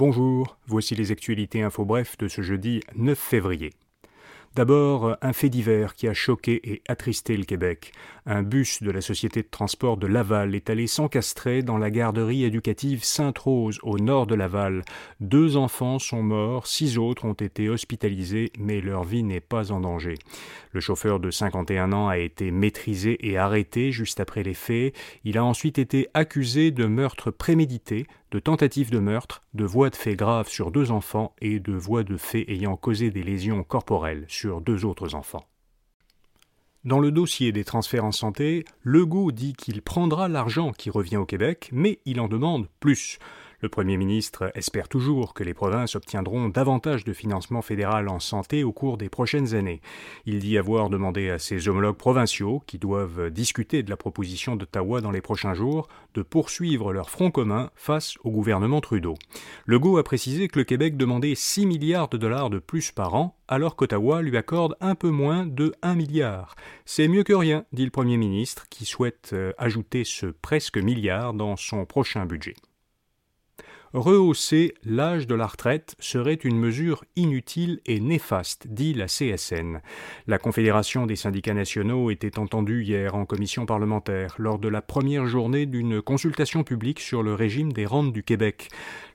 Bonjour, voici les actualités info bref de ce jeudi 9 février. D'abord, un fait divers qui a choqué et attristé le Québec. Un bus de la Société de transport de Laval est allé s'encastrer dans la garderie éducative Sainte-Rose, au nord de Laval. Deux enfants sont morts, six autres ont été hospitalisés, mais leur vie n'est pas en danger. Le chauffeur de 51 ans a été maîtrisé et arrêté juste après les faits. Il a ensuite été accusé de meurtre prémédité, de tentative de meurtre, de voies de fait graves sur deux enfants et de voies de fait ayant causé des lésions corporelles sur deux autres enfants. Dans le dossier des transferts en santé, Legault dit qu'il prendra l'argent qui revient au Québec, mais il en demande plus. Le Premier ministre espère toujours que les provinces obtiendront davantage de financement fédéral en santé au cours des prochaines années. Il dit avoir demandé à ses homologues provinciaux, qui doivent discuter de la proposition d'Ottawa dans les prochains jours, de poursuivre leur front commun face au gouvernement Trudeau. Legault a précisé que le Québec demandait 6 milliards de dollars de plus par an, alors qu'Ottawa lui accorde un peu moins de 1 milliard. C'est mieux que rien, dit le Premier ministre, qui souhaite euh, ajouter ce presque milliard dans son prochain budget. Rehausser l'âge de la retraite serait une mesure inutile et néfaste, dit la CSN. La Confédération des syndicats nationaux était entendue hier en commission parlementaire lors de la première journée d'une consultation publique sur le régime des rentes du Québec.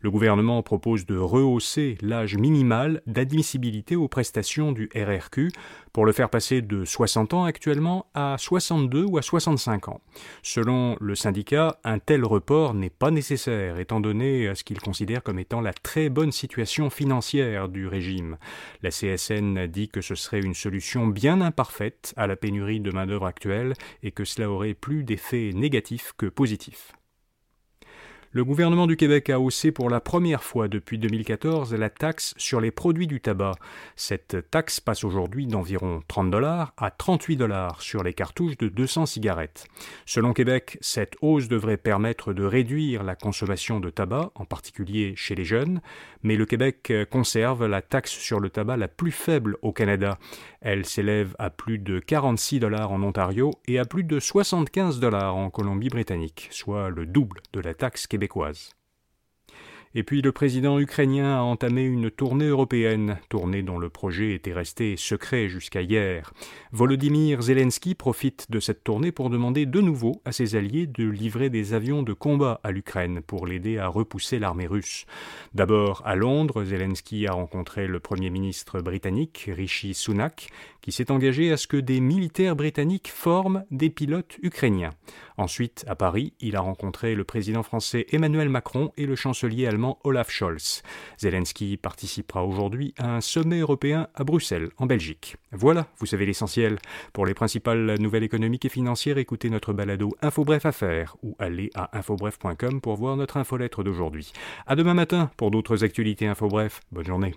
Le gouvernement propose de rehausser l'âge minimal d'admissibilité aux prestations du RRQ pour le faire passer de 60 ans actuellement à 62 ou à 65 ans. Selon le syndicat, un tel report n'est pas nécessaire étant donné ce qu'il considère comme étant la très bonne situation financière du régime. La CSN dit que ce serait une solution bien imparfaite à la pénurie de main-d'œuvre actuelle et que cela aurait plus d'effets négatifs que positifs. Le gouvernement du Québec a haussé pour la première fois depuis 2014 la taxe sur les produits du tabac. Cette taxe passe aujourd'hui d'environ 30 dollars à 38 dollars sur les cartouches de 200 cigarettes. Selon Québec, cette hausse devrait permettre de réduire la consommation de tabac, en particulier chez les jeunes, mais le Québec conserve la taxe sur le tabac la plus faible au Canada. Elle s'élève à plus de 46 dollars en Ontario et à plus de 75 dollars en Colombie-Britannique, soit le double de la taxe québécoise québécoise. Et puis le président ukrainien a entamé une tournée européenne, tournée dont le projet était resté secret jusqu'à hier. Volodymyr Zelensky profite de cette tournée pour demander de nouveau à ses alliés de livrer des avions de combat à l'Ukraine pour l'aider à repousser l'armée russe. D'abord à Londres, Zelensky a rencontré le premier ministre britannique Rishi Sunak, qui s'est engagé à ce que des militaires britanniques forment des pilotes ukrainiens. Ensuite, à Paris, il a rencontré le président français Emmanuel Macron et le chancelier allemand Olaf Scholz. Zelensky participera aujourd'hui à un sommet européen à Bruxelles, en Belgique. Voilà, vous savez l'essentiel. Pour les principales nouvelles économiques et financières, écoutez notre balado InfoBref Affaires ou allez à infobref.com pour voir notre infolettre d'aujourd'hui. À demain matin pour d'autres actualités InfoBref. Bonne journée.